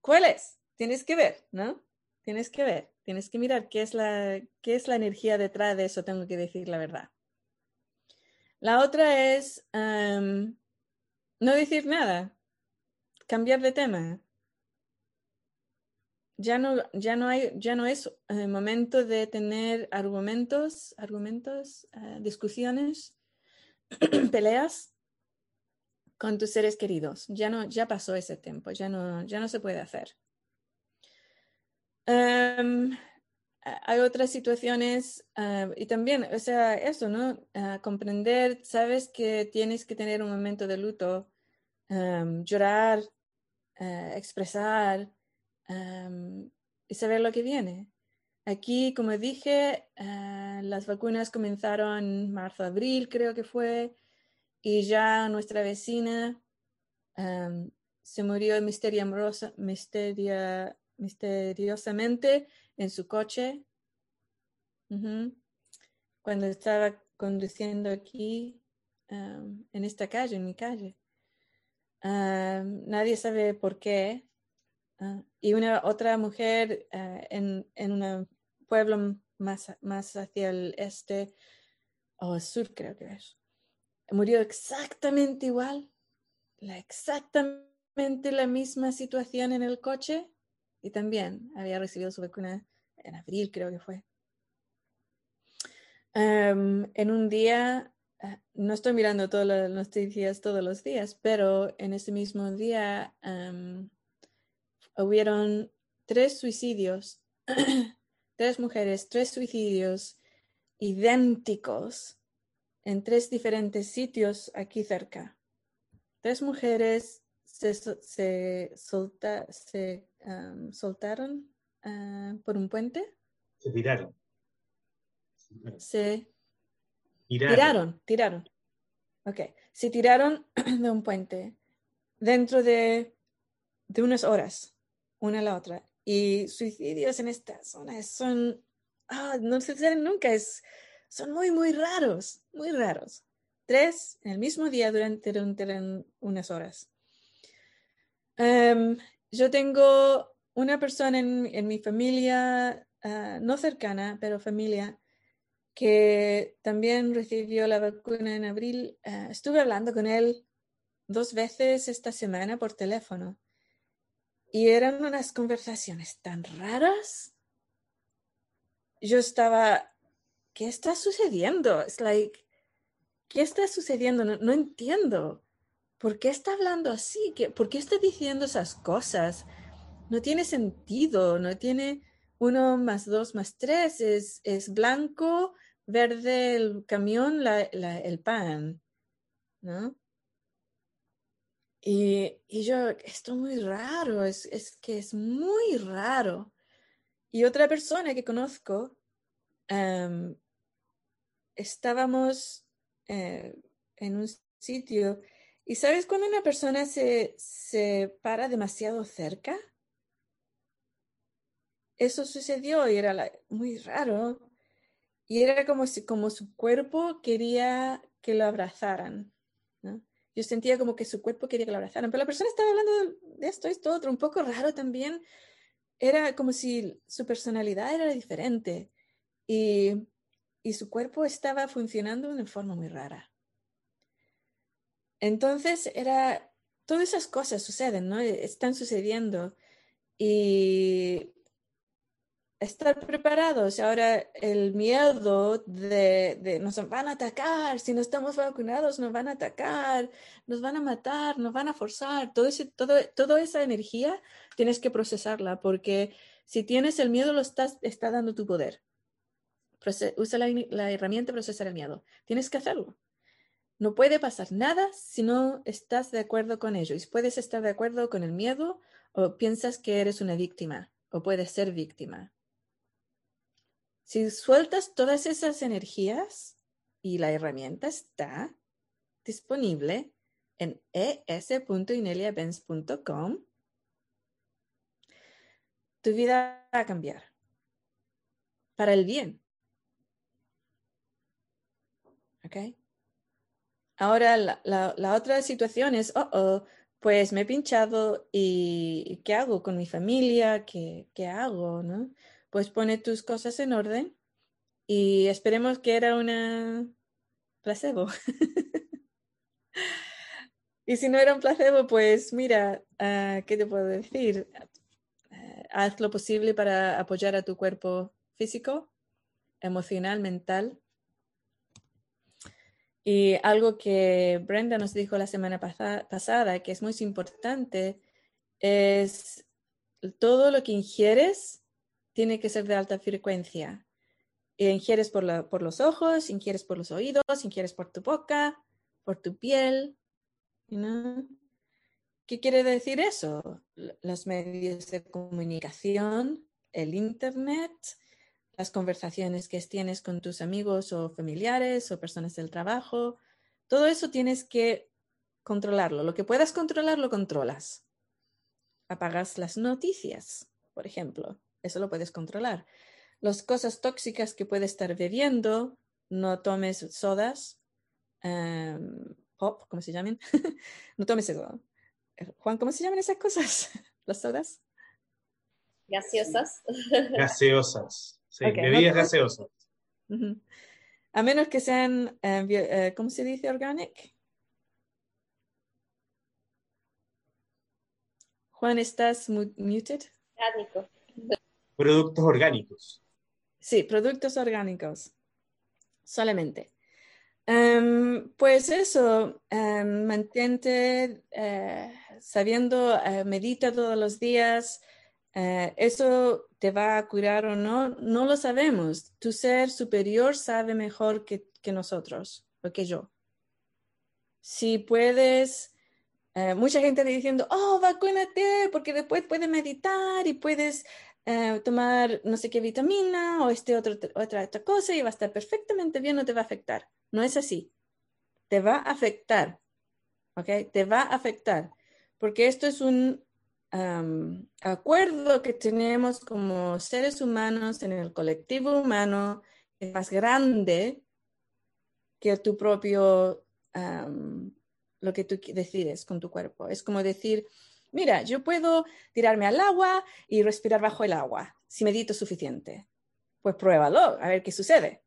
S2: ¿Cuál es? Tienes que ver, ¿no? Tienes que ver, tienes que mirar qué es la, qué es la energía detrás de eso, tengo que decir la verdad. La otra es no decir nada, cambiar de tema. Ya no, ya no, hay, ya no es el eh, momento de tener argumentos, argumentos, eh, discusiones, [CLEARS THROAT] peleas con tus seres queridos. Ya no, ya pasó ese tiempo, ya no, ya no se puede hacer hay otras situaciones ah, y también, o sea, eso, ¿no? Ah, comprender, sabes que tienes que tener un momento de luto, llorar, ah, expresar y saber lo que viene. Aquí, como dije, las vacunas comenzaron en marzo, abril, creo que fue, y ya nuestra vecina se murió misteriosamente en su coche cuando estaba conduciendo aquí en esta calle, en mi calle. nadie sabe por qué. Ah, y una otra mujer ah, en, en un pueblo más, más hacia el este o el sur, creo que es, murió exactamente igual, la, exactamente la misma situación en el coche y también había recibido su vacuna en abril, creo que fue. En un día, ah, no estoy mirando todas las noticias todos los días, pero en ese mismo día hubieron tres suicidios, [CLEARS THROAT] tres mujeres, tres suicidios idénticos en tres diferentes sitios aquí cerca. Tres mujeres se, se, se soltaron ah, por un puente.
S1: Se tiraron.
S2: Se tiraron. tiraron, Ok, se tiraron [CLEARS THROAT] de un puente dentro de, de unas horas, una a la otra. Y suicidios en esta zona son, ah, no se saben nunca, es, son muy, muy raros, muy raros. Tres en el mismo día durante, durante unas horas. Em, yo tengo una persona en, mi familia, ah, no cercana, pero familia, que también recibió la vacuna en abril. Ah, estuve hablando con él dos veces esta semana por teléfono y eran unas conversaciones tan raras. Yo estaba, ¿qué está sucediendo? Es like, ¿qué está sucediendo? no entiendo. ¿Por qué está hablando así? ¿Por qué está diciendo esas cosas? No tiene sentido, no tiene uno más dos más tres, es, es blanco, verde el camión la- el pan, ¿no? Y, y yo, esto es muy raro, es, es que es muy raro. Y otra persona que conozco, em, estábamos eh, en un sitio y ¿sabes cuando una persona se, se para demasiado cerca? Eso sucedió y era muy raro. Y era como si como su cuerpo quería que lo abrazaran. Yo sentía como que su cuerpo quería que lo abrazaran, pero la persona estaba hablando de esto, esto, otro, un poco raro también. Era como si su personalidad era diferente y, y su cuerpo estaba funcionando de una forma muy rara. Entonces era, todas esas cosas suceden, ¿no? Están sucediendo y estar preparados. Ahora el miedo de, nos van a atacar, si no estamos vacunados nos van a atacar, nos van a matar, nos van a forzar, todo ese, todo, toda esa energía tienes que procesarla porque si tienes el miedo lo estás, está dando tu poder. Usa la, la herramienta procesar el miedo. Tienes que hacerlo. No puede pasar nada si no estás de acuerdo con ello. Y puedes estar de acuerdo con el miedo o piensas que eres una víctima o puedes ser víctima. Si sueltas todas esas energías y la herramienta está disponible en es.ineliabenz.com, tu vida va a cambiar para el bien. ¿Ok? Ahora la, la- la otra situación es, oh, oh, pues me he pinchado y ¿qué hago con mi familia? ¿Qué, qué hago? ¿no? Pues pone tus cosas en orden y esperemos que era una placebo. [LAUGHS] y si no era un placebo, pues mira, ah, ¿qué te puedo decir? Eh, haz lo posible para apoyar a tu cuerpo físico, emocional, mental. Y algo que Brenda nos dijo la semana pasa- pasada, que es muy importante, es todo lo que ingieres tiene que ser de alta frecuencia. Ingieres por, la- por los ojos, ingieres por los oídos, ingieres por tu boca, por tu piel. ¿no? ¿Qué quiere decir eso? Los medios de comunicación, el Internet, las conversaciones que tienes con tus amigos o familiares o personas del trabajo, todo eso tienes que controlarlo. Lo que puedas controlar, lo controlas. Apagas las noticias, por ejemplo. Eso lo puedes controlar. Las cosas tóxicas que puedes estar bebiendo, no tomes sodas, em, pop, ¿cómo se llaman? [LAUGHS] no tomes eso. Juan, ¿cómo se llaman esas cosas? [LAUGHS] ¿Las sodas?
S4: Gaseosas.
S1: Gaseosas. Sí, bebidas
S2: no-
S1: gaseosas.
S2: A menos que sean, eh, bio- eh, ¿cómo se dice? Organic. Juan, ¿estás mu- muted?
S4: Orgánico.
S1: Productos orgánicos.
S2: Sí, productos orgánicos. Solamente. Em, pues eso, em, mantente eh, sabiendo, medita todos los días. Eh, eso te va a curar o no, no lo sabemos. Tu ser superior sabe mejor que, nosotros o que yo. Si puedes, eh, mucha gente diciendo, oh, vacúnate porque después puedes meditar y puedes eh, tomar no sé qué vitamina o este otro, otra, otra cosa y va a estar perfectamente bien, no te va a afectar. No es así. Te va a afectar. ¿Ok? Te va a afectar. Porque esto es un acuerdo que tenemos como seres humanos en el colectivo humano, es más grande que tu propio, lo que tú decides con tu cuerpo. Es como decir, mira, yo puedo tirarme al agua y respirar bajo el agua, si medito suficiente. Pues pruébalo, a ver qué sucede.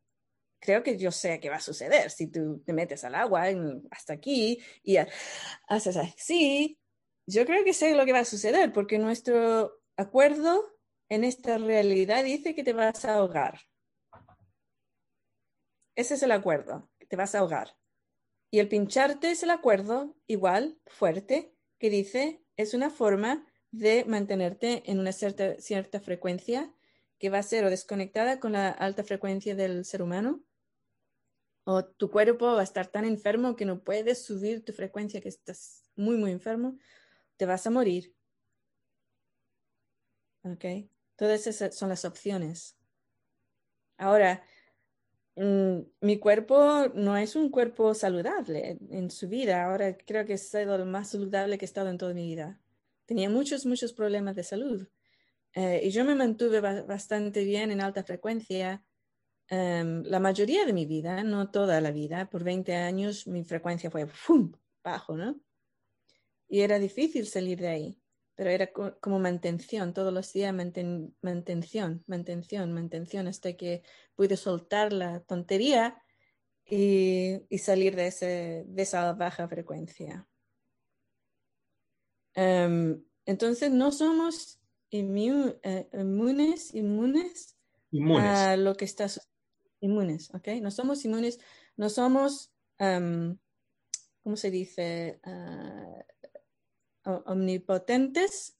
S2: Creo que yo sé qué va a suceder si tú te metes al agua hasta aquí y ha- haces así. Yo creo que sé lo que va a suceder porque nuestro acuerdo en esta realidad dice que te vas a ahogar. Ese es el acuerdo, que te vas a ahogar. Y el pincharte es el acuerdo igual, fuerte, que dice es una forma de mantenerte en una cierta, cierta frecuencia que va a ser o desconectada con la alta frecuencia del ser humano o tu cuerpo va a estar tan enfermo que no puedes subir tu frecuencia, que estás muy, muy enfermo, te vas a morir. ¿Ok? Todas esas son las opciones. Ahora, mm, mi cuerpo no es un cuerpo saludable en su vida. Ahora creo que es lo más saludable que he estado en toda mi vida. Tenía muchos, muchos problemas de salud. Eh, y yo me mantuve bastante bien en alta frecuencia em, la mayoría de mi vida, no toda la vida. Por 20 años mi frecuencia fue ¡fum! bajo, ¿no? Y era difícil salir de ahí pero era como mantención, todos los días mantención, mantención, mantención, hasta que pude soltar la tontería y, salir de, ese, de, esa baja frecuencia. Em, entonces, no somos eh, inmunes, inmunes, a lo que está inmunes, ¿ok? No somos inmunes, no somos, um, ¿cómo se dice? Uh, omnipotentes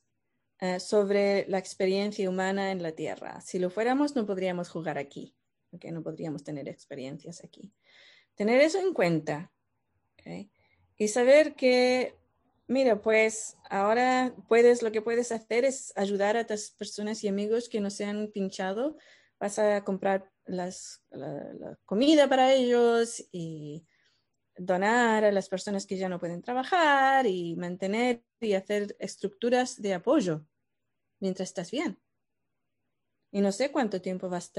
S2: eh, sobre la experiencia humana en la Tierra. Si lo fuéramos, no podríamos jugar aquí, ¿okay? no podríamos tener experiencias aquí. Tener eso en cuenta y saber que, mira, pues ahora puedes, lo que puedes hacer es ayudar a tus personas y amigos que no se han pinchado. Vas a comprar las, la comida para ellos y donar a las personas que ya no pueden trabajar y mantener y hacer estructuras de apoyo mientras estás bien. Y no sé cuánto tiempo vas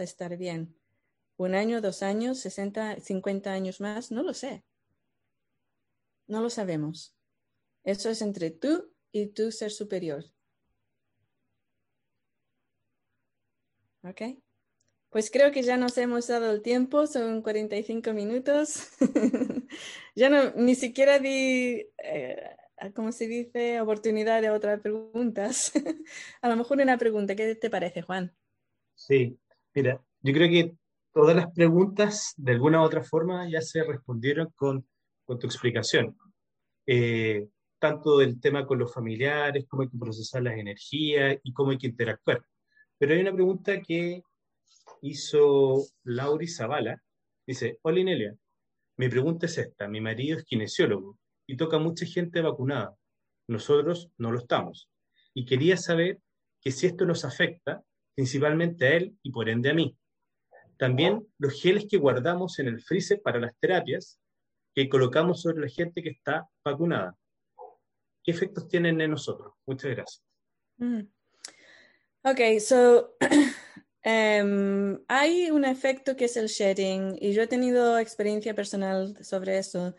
S2: a estar, bien. Un año, dos años, 60, 50 años más, no lo sé. No lo sabemos. Eso es entre tú y tu ser superior. ¿Ok? Pues creo que ya nos hemos dado el tiempo, son 45 minutos. [LAUGHS] ya no, ni siquiera di, eh, ¿cómo se dice?, oportunidad de otras preguntas. [LAUGHS] a lo mejor una pregunta, ¿qué te parece, Juan?
S1: Sí, mira, yo creo que todas las preguntas, de alguna u otra forma, ya se respondieron con, con tu explicación. Eh, tanto del tema con los familiares, cómo hay que procesar las energías y cómo hay que interactuar. Pero hay una pregunta que hizo Lauri Zavala. Dice, hola Inelia, mi pregunta es esta, mi marido es kinesiólogo y toca mucha gente vacunada. Nosotros no lo estamos. Y quería saber que si esto nos afecta, principalmente a él y por ende a mí. También los geles que guardamos en el freezer para las terapias que colocamos sobre la gente que está vacunada. ¿Qué efectos tienen en nosotros? Muchas gracias.
S2: Mm. Ok, so [CLEARS THROAT] Em, hay un efecto que es el shedding y yo he tenido experiencia personal sobre eso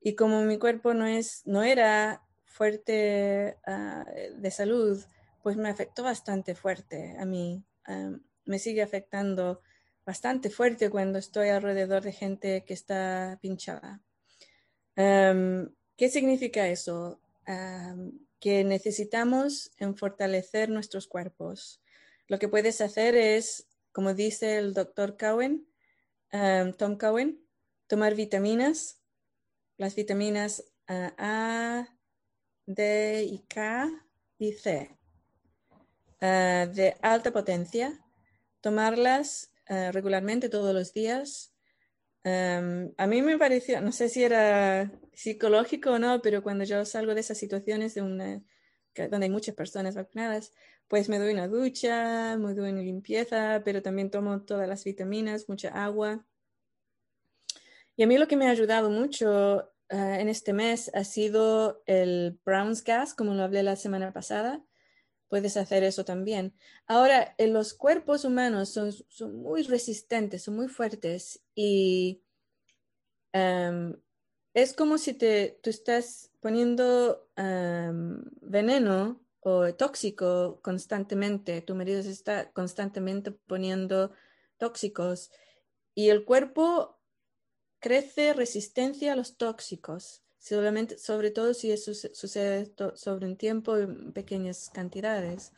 S2: y como mi cuerpo no, es, no era fuerte ah, de salud, pues me afectó bastante fuerte a mí. Em, me sigue afectando bastante fuerte cuando estoy alrededor de gente que está pinchada. Em, ¿Qué significa eso? que necesitamos en fortalecer nuestros cuerpos lo que puedes hacer es, como dice el doctor Cowen, um, Tom Cowen, tomar vitaminas, las vitaminas uh, A, D y K y C uh, de alta potencia, tomarlas uh, regularmente todos los días. Um, a mí me pareció, no sé si era psicológico o no, pero cuando yo salgo de esas situaciones de una, donde hay muchas personas vacunadas, pues me doy una ducha, me doy una limpieza, pero también tomo todas las vitaminas, mucha agua. Y a mí lo que me ha ayudado mucho eh, en este mes ha sido el Brown's Gas, como lo hablé la semana pasada. Puedes hacer eso también. Ahora, en los cuerpos humanos son, son muy resistentes, son muy fuertes y em, es como si te, tú estás poniendo veneno o tóxico constantemente, tu marido está constantemente poniendo tóxicos y el cuerpo crece resistencia a los tóxicos, sobre todo si eso sucede sobre un tiempo en pequeñas cantidades.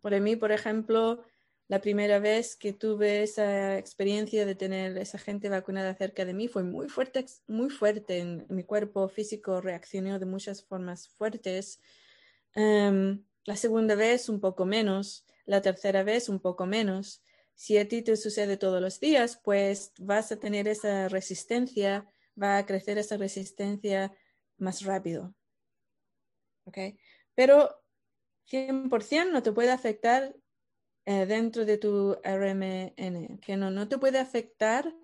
S2: Por mí, por ejemplo, la primera vez que tuve esa experiencia de tener esa gente vacunada cerca de mí fue muy fuerte, muy fuerte en mi cuerpo físico, reaccionó de muchas formas fuertes Em, la segunda vez un poco menos, la tercera vez un poco menos. Si a ti te sucede todos los días, pues vas a tener esa resistencia, va a crecer esa resistencia más rápido. ¿Ok? Pero 100% no te puede afectar eh, dentro de tu RMN, que no, no te puede afectar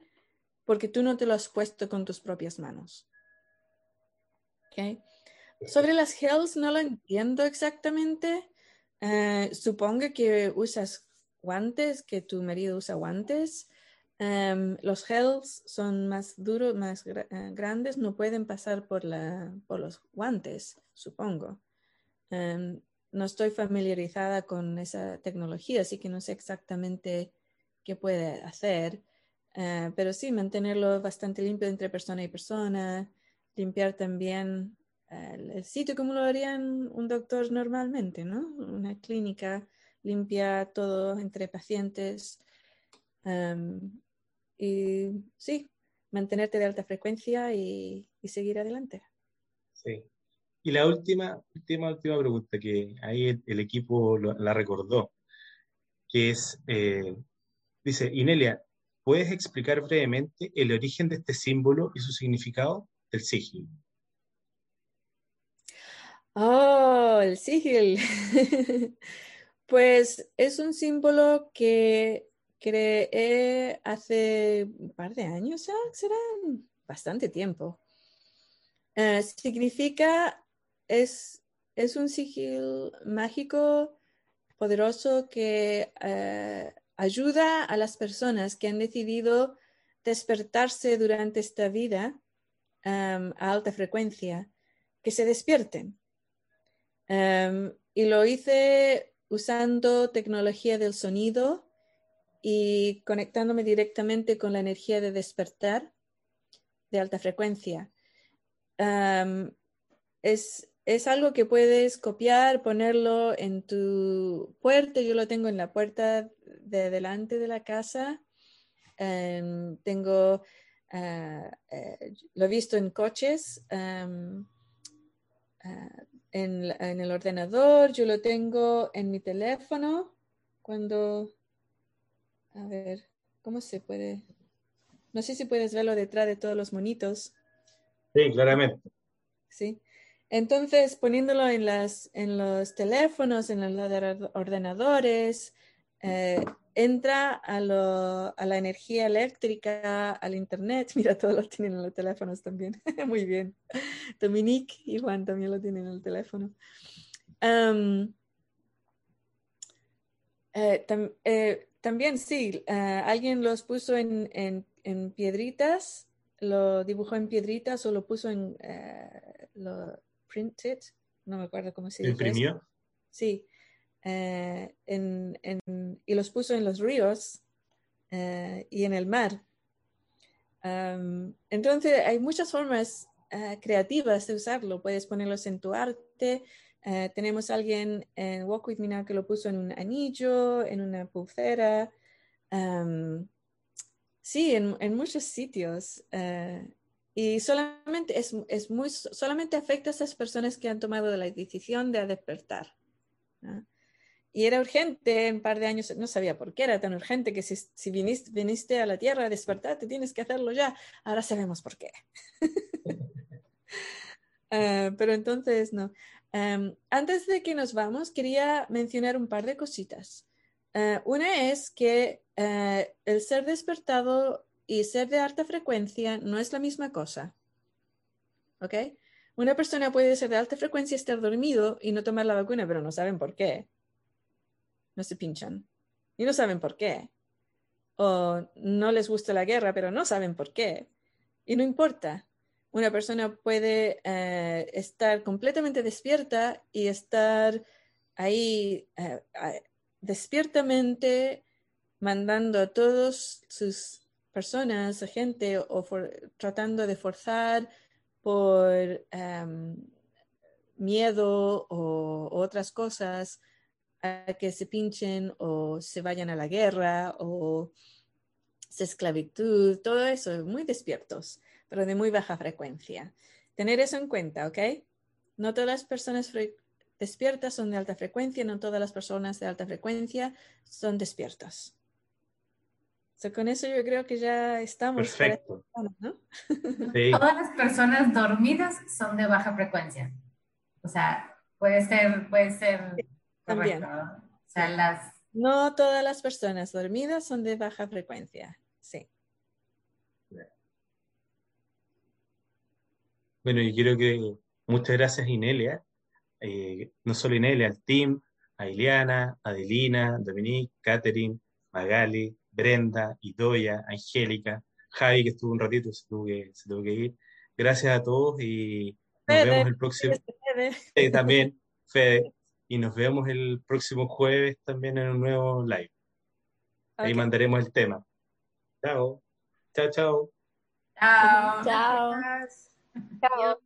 S2: porque tú no te lo has puesto con tus propias manos. ¿Ok? Sobre las health no lo entiendo exactamente. Eh, supongo que usas guantes, que tu marido usa guantes. Em, los gels son más duros, más eh, grandes, no pueden pasar por, la, por los guantes, supongo. Em, no estoy familiarizada con esa tecnología, así que no sé exactamente qué puede hacer, eh, pero sí mantenerlo bastante limpio entre persona y persona, limpiar también el, sitio como lo harían un doctor normalmente, ¿no? Una clínica limpia todo entre pacientes. Em, y sí, mantenerte de alta frecuencia y, seguir adelante.
S1: Sí. Y la última, última, última pregunta que ahí el, equipo la recordó, que es, eh, dice, Inelia, ¿puedes explicar brevemente el origen de este símbolo y su significado del sigil?
S2: Oh, el sigil. [LAUGHS] pues es un símbolo que creé hace un par de años ya, será bastante tiempo. Eh, significa, es, es un sigil mágico, poderoso, que eh, ayuda a las personas que han decidido despertarse durante esta vida a alta frecuencia, que se despierten Em, y lo hice usando tecnología del sonido y conectándome directamente con la energía de despertar de alta frecuencia. Em, es, es, algo que puedes copiar, ponerlo en tu puerta. Yo lo tengo en la puerta de delante de la casa. Em, tengo, ah, eh, lo he visto en coches. Uh, en, el ordenador, yo lo tengo en mi teléfono. Cuando, a ver, ¿cómo se puede? No sé si puedes verlo detrás de todos los monitos.
S1: Sí, claramente.
S2: Sí. Entonces, poniéndolo en, las, en los teléfonos, en los ordenadores, eh, entra a, a, la energía eléctrica, al internet. [LAUGHS] Mira, todos lo tienen en los teléfonos también. [LAUGHS] Muy bien. Dominique y Juan también lo tienen en el teléfono. Eh, eh, también sí, alguien los puso en, piedritas, lo dibujó en piedritas o lo puso en, lo printed, no me acuerdo cómo se dice.
S1: ¿Imprimió?
S2: Sí. Eh, en, en, y los puso en los ríos eh, y en el mar. entonces hay muchas formas uh, creativas de usarlo. Puedes ponerlos en tu arte. tenemos alguien en Walk With Me Now que lo puso en un anillo, en una pulsera. Um, sí, en, en, muchos sitios. Y solamente, es, es, muy, solamente afecta a esas personas que han tomado la decisión de despertar. ¿no? Y era urgente, un par de años, no sabía por qué era tan urgente, que si, si viniste, viniste, a la Tierra a despertarte, tienes que hacerlo ya. Ahora sabemos por qué. uh, [LAUGHS] pero entonces, no. Um, antes de que nos vamos, quería mencionar un par de cositas. Uh, una es que uh, el ser despertado y ser de alta frecuencia no es la misma cosa. ¿Ok? Una persona puede ser de alta frecuencia estar dormido y no tomar la vacuna, pero no saben por qué no se pinchan y no saben por qué. O no les gusta la guerra, pero no saben por qué. Y no importa. Una persona puede eh, estar completamente despierta y estar ahí eh, despiertamente mandando a todas sus personas, a gente, o tratando de forzar por em, miedo o otras cosas que se pinchen o se vayan a la guerra o se esclavitud, todo eso, muy despiertos, pero de muy baja frecuencia. Tener eso en cuenta, ¿ok? No todas las personas despiertas son de alta frecuencia, no todas las personas de alta frecuencia son despiertas. So, con eso yo creo que ya estamos.
S1: Perfecto.
S2: ¿no?
S1: Sí. [LAUGHS]
S5: Todas las personas dormidas son de baja frecuencia. O sea, puede ser, puede ser
S2: También.
S5: correcto. ¿no? O sea, las
S2: No todas las personas dormidas son de baja frecuencia. Sí.
S1: Bueno, y quiero que muchas gracias Inelia, eh, no solo Inelia, al team, a Ileana, Adelina, Dominique, Catherine, Magali, Brenda, Idoya, Angélica, Javi que estuvo un ratito, se tuvo que, se tuvo que ir. Gracias a todos y nos
S2: Fede,
S1: vemos el próximo,
S2: Fede.
S1: eh, también, Fede, y nos vemos el próximo jueves también en un nuevo live. Ahí mandaremos el tema. Chao, chao, chao.
S5: Chao.
S4: Chao. Chao.